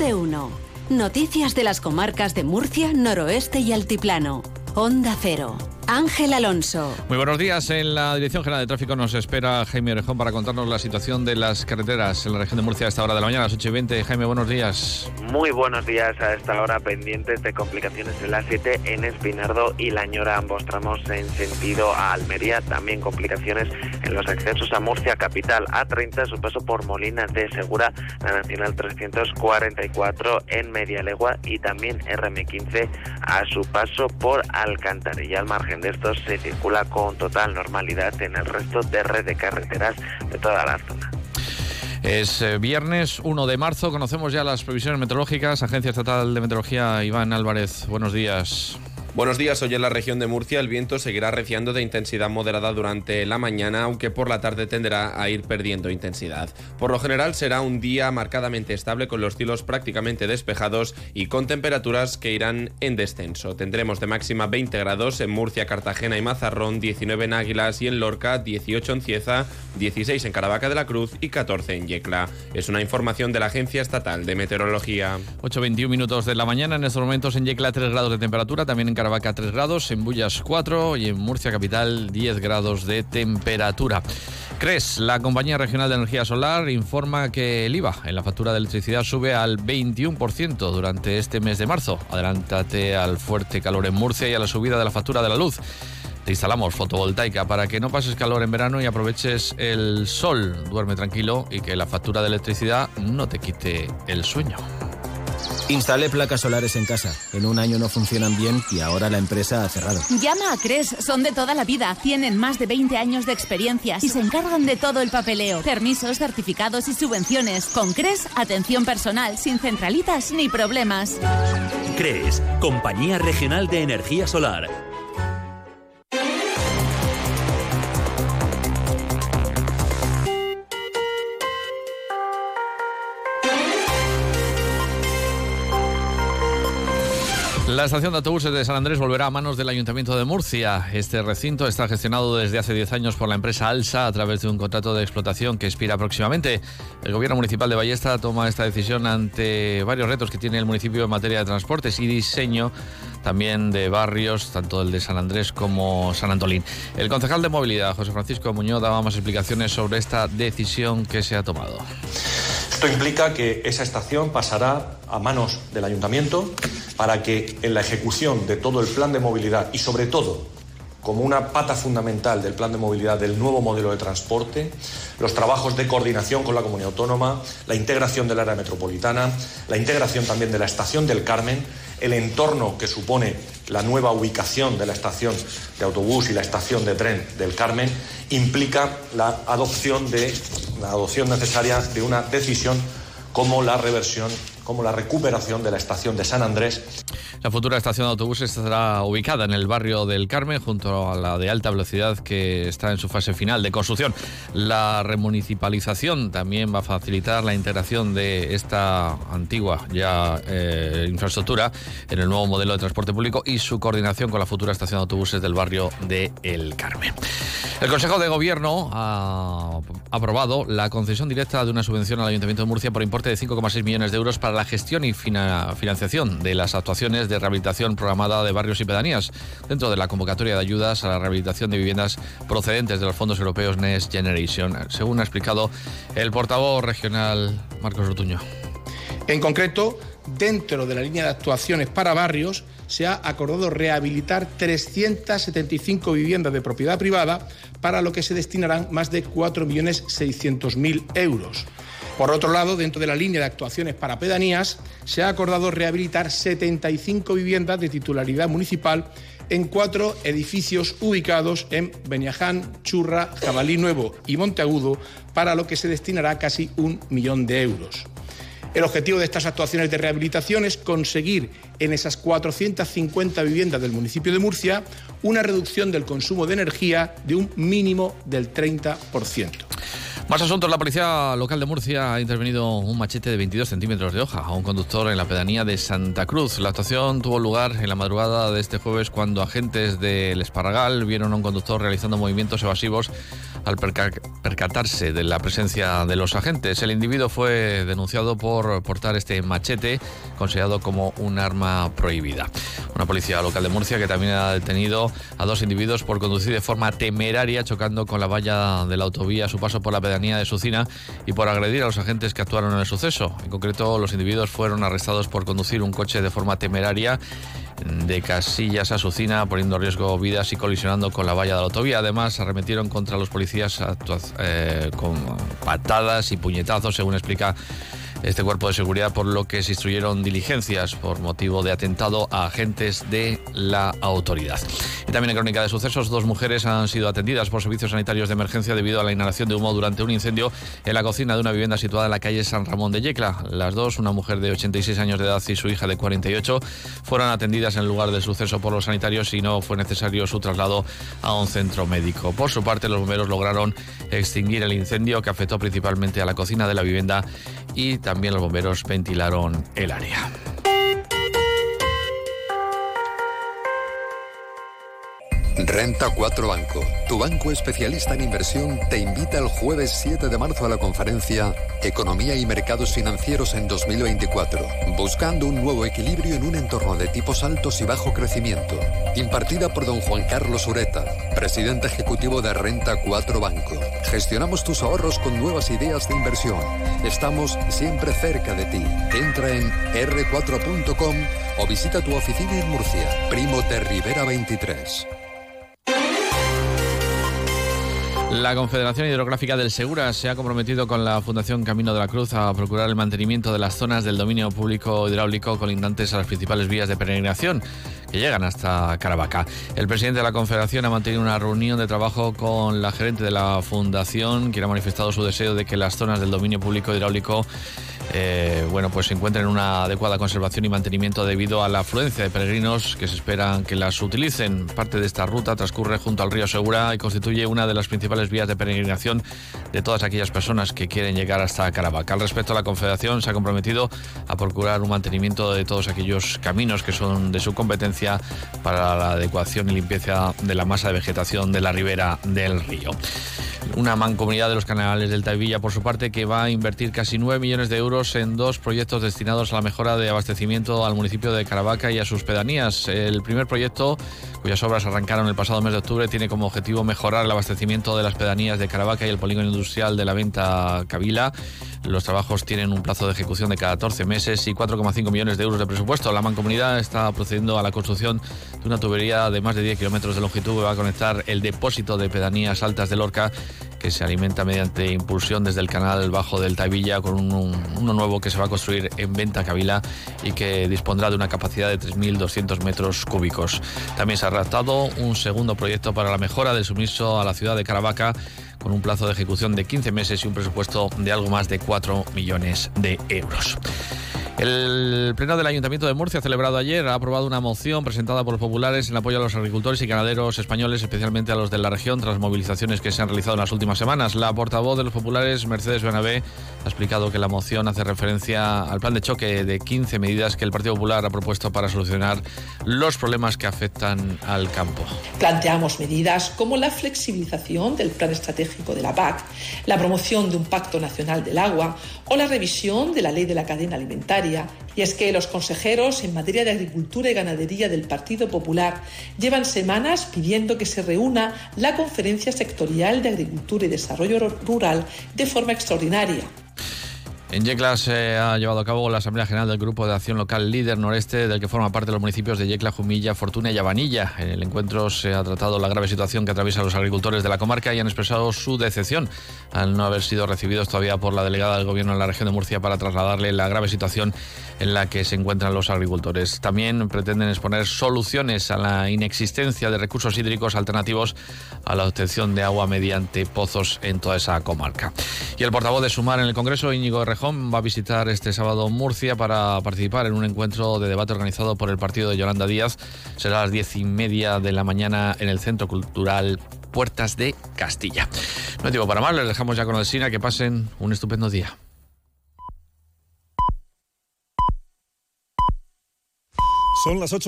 de uno. Noticias de las comarcas de Murcia, Noroeste y Altiplano. Onda Cero. Ángel Alonso. Muy buenos días. En la Dirección General de Tráfico nos espera Jaime Orejón para contarnos la situación de las carreteras en la región de Murcia a esta hora de la mañana, a las 8 y 20. Jaime, buenos días. Muy buenos días a esta hora, pendientes de complicaciones en la 7 en Espinardo y Lañora, ambos tramos en sentido a Almería. También complicaciones en los accesos a Murcia capital, A30, su paso por Molina de Segura, la Nacional 344 en Media Legua y también RM15 a su paso por Alcantarilla al margen de estos se circula con total normalidad en el resto de red de carreteras de toda la zona. Es eh, viernes 1 de marzo, conocemos ya las previsiones meteorológicas. Agencia Estatal de Meteorología, Iván Álvarez, buenos días. Buenos días. Hoy en la región de Murcia el viento seguirá reciando de intensidad moderada durante la mañana, aunque por la tarde tenderá a ir perdiendo intensidad. Por lo general será un día marcadamente estable con los cielos prácticamente despejados y con temperaturas que irán en descenso. Tendremos de máxima 20 grados en Murcia, Cartagena y Mazarrón, 19 en Águilas y en Lorca, 18 en Cieza, 16 en Caravaca de la Cruz y 14 en Yecla. Es una información de la Agencia Estatal de Meteorología. 8.21 minutos de la mañana, en estos momentos en Yecla 3 grados de temperatura, también en Caravaca 3 grados, en Bullas 4 y en Murcia Capital 10 grados de temperatura. CRES, la compañía regional de energía solar, informa que el IVA en la factura de electricidad sube al 21% durante este mes de marzo. Adelántate al fuerte calor en Murcia y a la subida de la factura de la luz. Te instalamos fotovoltaica para que no pases calor en verano y aproveches el sol. Duerme tranquilo y que la factura de electricidad no te quite el sueño. Instalé placas solares en casa. En un año no funcionan bien y ahora la empresa ha cerrado. Llama a CRES, son de toda la vida, tienen más de 20 años de experiencia y se encargan de todo el papeleo, permisos, certificados y subvenciones. Con CRES, atención personal, sin centralitas ni problemas. CRES, Compañía Regional de Energía Solar. La estación de autobuses de San Andrés volverá a manos del Ayuntamiento de Murcia. Este recinto está gestionado desde hace 10 años por la empresa Alsa a través de un contrato de explotación que expira próximamente. El Gobierno Municipal de Ballesta toma esta decisión ante varios retos que tiene el municipio en materia de transportes y diseño también de barrios, tanto el de San Andrés como San Antolín. El concejal de movilidad, José Francisco Muñoz, daba más explicaciones sobre esta decisión que se ha tomado. Esto implica que esa estación pasará a manos del ayuntamiento para que en la ejecución de todo el plan de movilidad y sobre todo como una pata fundamental del plan de movilidad del nuevo modelo de transporte, los trabajos de coordinación con la comunidad autónoma, la integración del área metropolitana, la integración también de la estación del Carmen, el entorno que supone la nueva ubicación de la estación de autobús y la estación de tren del Carmen, implica la adopción, de, la adopción necesaria de una decisión como la reversión como la recuperación de la estación de San Andrés. La futura estación de autobuses estará ubicada en el barrio del Carmen, junto a la de alta velocidad que está en su fase final de construcción. La remunicipalización también va a facilitar la integración de esta antigua ya eh, infraestructura en el nuevo modelo de transporte público y su coordinación con la futura estación de autobuses del barrio de El Carmen. El Consejo de Gobierno ha aprobado la concesión directa de una subvención al Ayuntamiento de Murcia por importe de 5,6 millones de euros para la gestión y financiación de las actuaciones de rehabilitación programada de barrios y pedanías dentro de la convocatoria de ayudas a la rehabilitación de viviendas procedentes de los fondos europeos Next Generation, según ha explicado el portavoz regional Marcos Rotuño. En concreto, dentro de la línea de actuaciones para barrios, se ha acordado rehabilitar 375 viviendas de propiedad privada, para lo que se destinarán más de 4.600.000 euros. Por otro lado, dentro de la línea de actuaciones para pedanías, se ha acordado rehabilitar 75 viviendas de titularidad municipal en cuatro edificios ubicados en Beniaján, Churra, Jabalí Nuevo y Monteagudo, para lo que se destinará casi un millón de euros. El objetivo de estas actuaciones de rehabilitación es conseguir en esas 450 viviendas del municipio de Murcia una reducción del consumo de energía de un mínimo del 30%. Más asuntos. La policía local de Murcia ha intervenido un machete de 22 centímetros de hoja a un conductor en la pedanía de Santa Cruz. La actuación tuvo lugar en la madrugada de este jueves cuando agentes del Esparragal vieron a un conductor realizando movimientos evasivos al percatarse de la presencia de los agentes. El individuo fue denunciado por portar este machete considerado como un arma prohibida. Una policía local de Murcia que también ha detenido a dos individuos por conducir de forma temeraria chocando con la valla de la autovía a su paso por la pedanía de Sucina y por agredir a los agentes que actuaron en el suceso. En concreto, los individuos fueron arrestados por conducir un coche de forma temeraria de Casillas a Sucina, poniendo en riesgo vidas y colisionando con la valla de la autovía. Además, arremetieron contra los policías eh, con patadas y puñetazos, según explica este cuerpo de seguridad, por lo que se instruyeron diligencias por motivo de atentado a agentes de la autoridad. Y también en crónica de sucesos, dos mujeres han sido atendidas por servicios sanitarios de emergencia debido a la inhalación de humo durante un incendio en la cocina de una vivienda situada en la calle San Ramón de Yecla. Las dos, una mujer de 86 años de edad y su hija de 48, fueron atendidas en el lugar del suceso por los sanitarios y no fue necesario su traslado a un centro médico. Por su parte, los bomberos lograron extinguir el incendio que afectó principalmente a la cocina de la vivienda y los bomberos ventilaron el área. Renta 4 Banco, tu banco especialista en inversión, te invita el jueves 7 de marzo a la conferencia Economía y Mercados Financieros en 2024, buscando un nuevo equilibrio en un entorno de tipos altos y bajo crecimiento, impartida por don Juan Carlos Ureta, presidente ejecutivo de Renta 4 Banco. Gestionamos tus ahorros con nuevas ideas de inversión. Estamos siempre cerca de ti. Entra en r4.com o visita tu oficina en Murcia, Primo de Rivera 23. La Confederación Hidrográfica del Segura se ha comprometido con la Fundación Camino de la Cruz a procurar el mantenimiento de las zonas del dominio público hidráulico colindantes a las principales vías de peregrinación que llegan hasta Caravaca. El presidente de la Confederación ha mantenido una reunión de trabajo con la gerente de la Fundación, quien ha manifestado su deseo de que las zonas del dominio público hidráulico eh, bueno, pues se encuentren en una adecuada conservación y mantenimiento debido a la afluencia de peregrinos que se esperan que las utilicen. Parte de esta ruta transcurre junto al río Segura y constituye una de las principales vías de peregrinación de todas aquellas personas que quieren llegar hasta Caravaca. Al respecto, la Confederación se ha comprometido a procurar un mantenimiento de todos aquellos caminos que son de su competencia para la adecuación y limpieza de la masa de vegetación de la ribera del río. Una mancomunidad de los canales del Taivilla, por su parte, que va a invertir casi 9 millones de euros en dos proyectos destinados a la mejora de abastecimiento al municipio de Caravaca y a sus pedanías. El primer proyecto, cuyas obras arrancaron el pasado mes de octubre, tiene como objetivo mejorar el abastecimiento de las pedanías de Caravaca y el polígono industrial de la venta Cavila. Los trabajos tienen un plazo de ejecución de 14 meses y 4,5 millones de euros de presupuesto. La mancomunidad está procediendo a la construcción de una tubería de más de 10 kilómetros de longitud que va a conectar el depósito de pedanías altas de Lorca que se alimenta mediante impulsión desde el canal bajo del Taivilla con uno nuevo que se va a construir en Venta Cavila y que dispondrá de una capacidad de 3.200 metros cúbicos. También se ha redactado un segundo proyecto para la mejora del suministro a la ciudad de Caravaca con un plazo de ejecución de 15 meses y un presupuesto de algo más de 4 millones de euros. El Pleno del Ayuntamiento de Murcia, celebrado ayer, ha aprobado una moción presentada por los populares en apoyo a los agricultores y ganaderos españoles, especialmente a los de la región, tras movilizaciones que se han realizado en las últimas semanas. La portavoz de los populares, Mercedes Benabé, ha explicado que la moción hace referencia al plan de choque de 15 medidas que el Partido Popular ha propuesto para solucionar los problemas que afectan al campo. Planteamos medidas como la flexibilización del plan estratégico de la PAC, la promoción de un pacto nacional del agua o la revisión de la ley de la cadena alimentaria y es que los consejeros en materia de agricultura y ganadería del Partido Popular llevan semanas pidiendo que se reúna la Conferencia Sectorial de Agricultura y Desarrollo Rural de forma extraordinaria en Yecla se ha llevado a cabo la Asamblea General del Grupo de Acción Local Líder Noreste, del que forma parte los municipios de Yecla, Jumilla, Fortuna y Avanilla. En el encuentro se ha tratado la grave situación que atraviesan los agricultores de la comarca y han expresado su decepción al no haber sido recibidos todavía por la delegada del Gobierno en la región de Murcia para trasladarle la grave situación en la que se encuentran los agricultores. También pretenden exponer soluciones a la inexistencia de recursos hídricos alternativos a la obtención de agua mediante pozos en toda esa comarca. Y el portavoz de Sumar en el Congreso, Íñigo va a visitar este sábado Murcia para participar en un encuentro de debate organizado por el partido de Yolanda Díaz. Será a las diez y media de la mañana en el Centro Cultural Puertas de Castilla. No hay para más, les dejamos ya con el SINA, que pasen un estupendo día. Son las 8